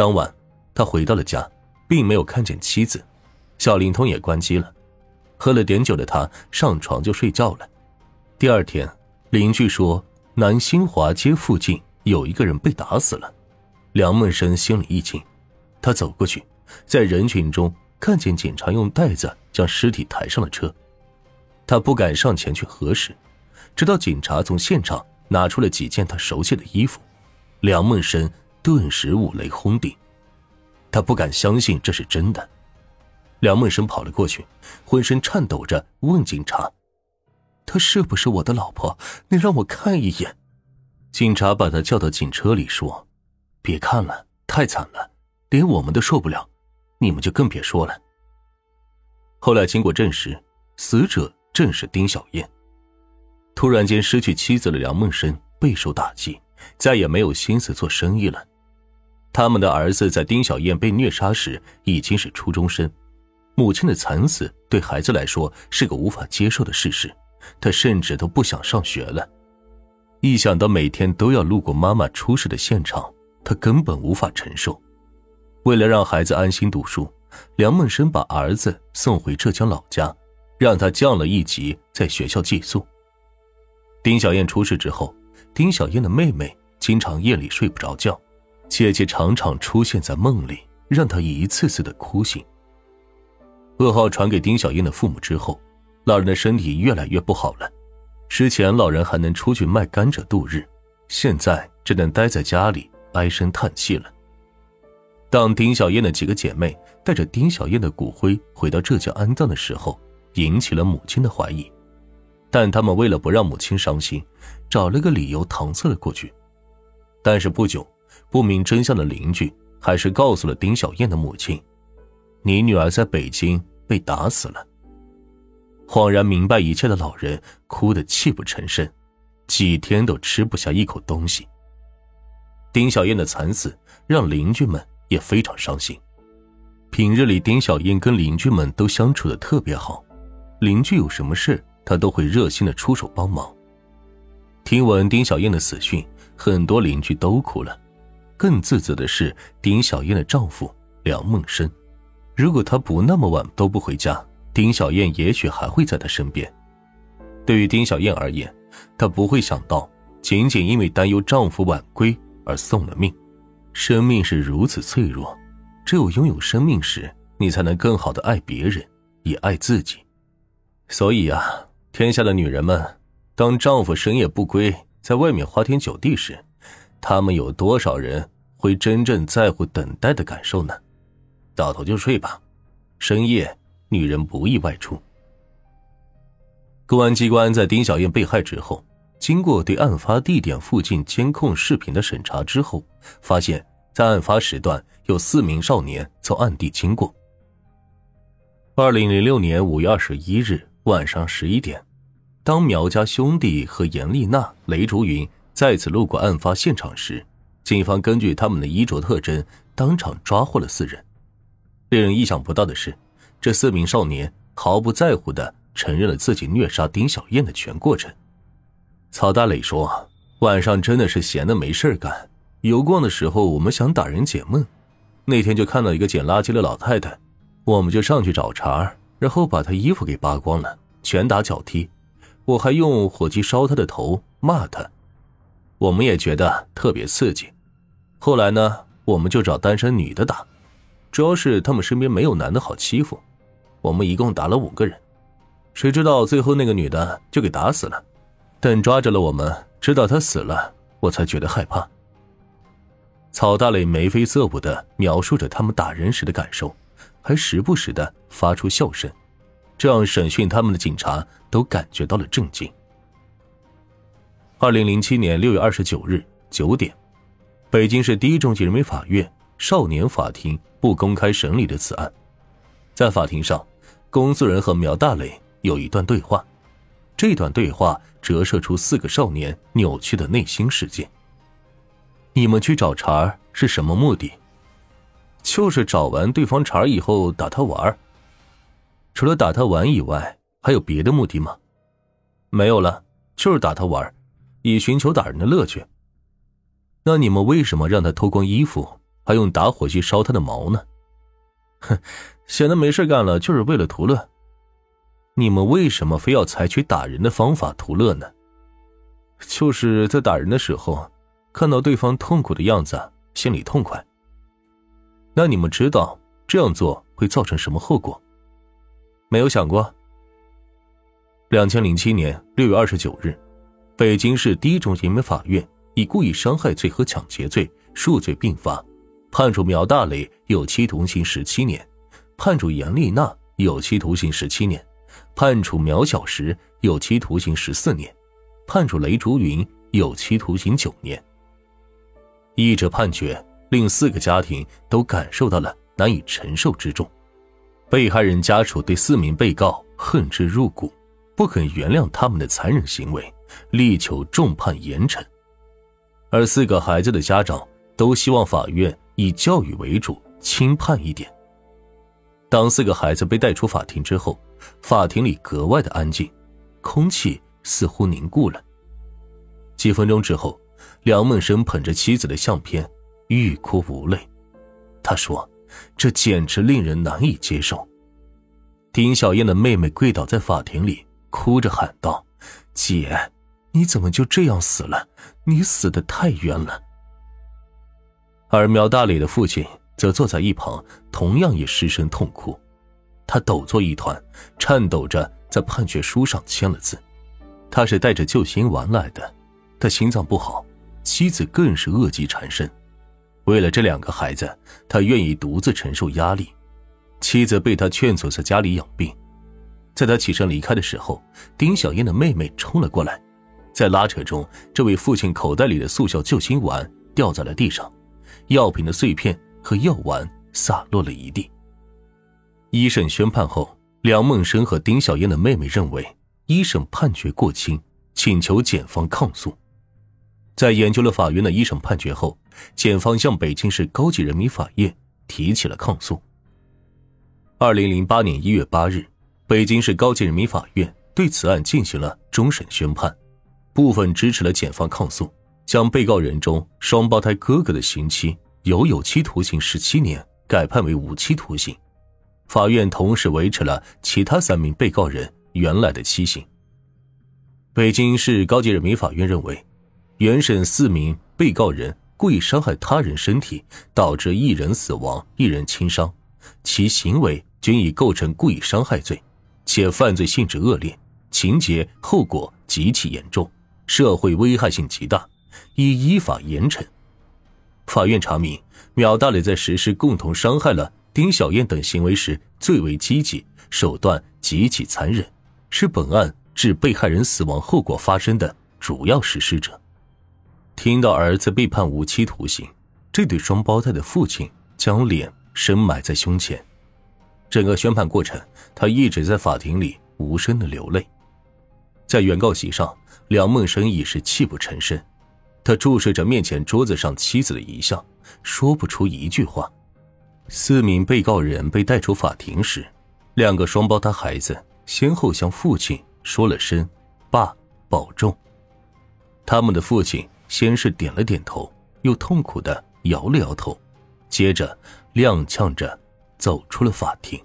当晚，他回到了家，并没有看见妻子，小灵通也关机了。喝了点酒的他上床就睡觉了。第二天，邻居说南新华街附近有一个人被打死了。梁梦生心里一惊，他走过去，在人群中看见警察用袋子将尸体抬上了车。他不敢上前去核实，直到警察从现场拿出了几件他熟悉的衣服，梁梦生顿时五雷轰顶，他不敢相信这是真的。梁梦生跑了过去，浑身颤抖着问警察：“她是不是我的老婆？你让我看一眼。”警察把他叫到警车里说：“别看了，太惨了，连我们都受不了，你们就更别说了。”后来经过证实，死者正是丁小燕。突然间失去妻子的梁梦生备受打击，再也没有心思做生意了。他们的儿子在丁小燕被虐杀时已经是初中生。母亲的惨死对孩子来说是个无法接受的事实，他甚至都不想上学了。一想到每天都要路过妈妈出事的现场，他根本无法承受。为了让孩子安心读书，梁梦生把儿子送回浙江老家，让他降了一级，在学校寄宿。丁小燕出事之后，丁小燕的妹妹经常夜里睡不着觉，姐姐常常出现在梦里，让她一次次的哭醒。噩耗传给丁小燕的父母之后，老人的身体越来越不好了。之前老人还能出去卖甘蔗度日，现在只能待在家里唉声叹气了。当丁小燕的几个姐妹带着丁小燕的骨灰回到浙江安葬的时候，引起了母亲的怀疑，但他们为了不让母亲伤心，找了个理由搪塞了过去。但是不久，不明真相的邻居还是告诉了丁小燕的母亲：“你女儿在北京。”被打死了。恍然明白一切的老人哭得泣不成声，几天都吃不下一口东西。丁小燕的惨死让邻居们也非常伤心。平日里，丁小燕跟邻居们都相处的特别好，邻居有什么事，她都会热心的出手帮忙。听闻丁小燕的死讯，很多邻居都哭了。更自责的是丁小燕的丈夫梁梦生。如果他不那么晚都不回家，丁小燕也许还会在他身边。对于丁小燕而言，她不会想到仅仅因为担忧丈夫晚归而送了命。生命是如此脆弱，只有拥有生命时，你才能更好的爱别人，也爱自己。所以啊，天下的女人们，当丈夫深夜不归，在外面花天酒地时，他们有多少人会真正在乎等待的感受呢？倒头就睡吧，深夜女人不宜外出。公安机关在丁小燕被害之后，经过对案发地点附近监控视频的审查之后，发现，在案发时段有四名少年从案地经过。二零零六年五月二十一日晚上十一点，当苗家兄弟和严丽娜、雷竹云再次路过案发现场时，警方根据他们的衣着特征，当场抓获了四人。令人意想不到的是，这四名少年毫不在乎的承认了自己虐杀丁小燕的全过程。曹大磊说：“晚上真的是闲的没事干，游逛的时候我们想打人解闷，那天就看到一个捡垃圾的老太太，我们就上去找茬，然后把她衣服给扒光了，拳打脚踢，我还用火机烧她的头，骂她。我们也觉得特别刺激。后来呢，我们就找单身女的打。”主要是他们身边没有男的好欺负，我们一共打了五个人，谁知道最后那个女的就给打死了。等抓着了我们，知道她死了，我才觉得害怕。曹大磊眉飞色舞的描述着他们打人时的感受，还时不时的发出笑声，这让审讯他们的警察都感觉到了震惊。二零零七年六月二十九日九点，北京市第一中级人民法院。少年法庭不公开审理的此案，在法庭上，公诉人和苗大磊有一段对话，这段对话折射出四个少年扭曲的内心世界。你们去找茬是什么目的？就是找完对方茬以后打他玩儿除了打他玩以外，还有别的目的吗？没有了，就是打他玩儿以寻求打人的乐趣。那你们为什么让他脱光衣服？还用打火机烧他的毛呢。哼，闲得没事干了，就是为了图乐。你们为什么非要采取打人的方法图乐呢？就是在打人的时候，看到对方痛苦的样子，心里痛快。那你们知道这样做会造成什么后果？没有想过。两千零七年六月二十九日，北京市第一中级人民法院以故意伤害罪和抢劫罪数罪并罚，判处苗大磊有期徒刑十七年，判处严丽娜有期徒刑十七年，判处苗小石有期徒刑十四年。判处雷竹云有期徒刑九年。一者判决令四个家庭都感受到了难以承受之重，被害人家属对四名被告恨之入骨，不肯原谅他们的残忍行为，力求重判严惩。而四个孩子的家长都希望法院以教育为主，轻判一点。当四个孩子被带出法庭之后，法庭里格外的安静，空气。似乎凝固了。几分钟之后，梁梦生捧着妻子的相片，欲哭无泪。他说：“这简直令人难以接受。”丁小燕的妹妹跪倒在法庭里，哭着喊道：“姐，你怎么就这样死了？你死的太冤了。”而苗大磊的父亲则坐在一旁，同样也失声痛哭。他抖作一团，颤抖着在判决书上签了字。他是带着救心丸来的，他心脏不好，妻子更是恶疾缠身。为了这两个孩子，他愿意独自承受压力。妻子被他劝阻在家里养病。在他起身离开的时候，丁小燕的妹妹冲了过来，在拉扯中，这位父亲口袋里的速效救心丸掉在了地上，药品的碎片和药丸洒落了一地。一审宣判后，梁梦生和丁小燕的妹妹认为。一审判决过轻，请求检方抗诉。在研究了法院的一审判决后，检方向北京市高级人民法院提起了抗诉。二零零八年一月八日，北京市高级人民法院对此案进行了终审宣判，部分支持了检方抗诉，将被告人中双胞胎哥哥的刑期由有期徒刑十七年改判为无期徒刑。法院同时维持了其他三名被告人。原来的期刑。北京市高级人民法院认为，原审四名被告人故意伤害他人身体，导致一人死亡、一人轻伤，其行为均已构成故意伤害罪，且犯罪性质恶劣，情节后果极其严重，社会危害性极大，应依法严惩。法院查明，苗大磊在实施共同伤害了丁小燕等行为时最为积极，手段极其残忍。是本案致被害人死亡后果发生的主要实施者。听到儿子被判无期徒刑，这对双胞胎的父亲将脸深埋在胸前。整个宣判过程，他一直在法庭里无声的流泪。在原告席上，梁梦生已是泣不成声，他注视着面前桌子上妻子的遗像，说不出一句话。四名被告人被带出法庭时，两个双胞胎孩子。先后向父亲说了声“爸，保重”。他们的父亲先是点了点头，又痛苦的摇了摇头，接着踉跄着走出了法庭。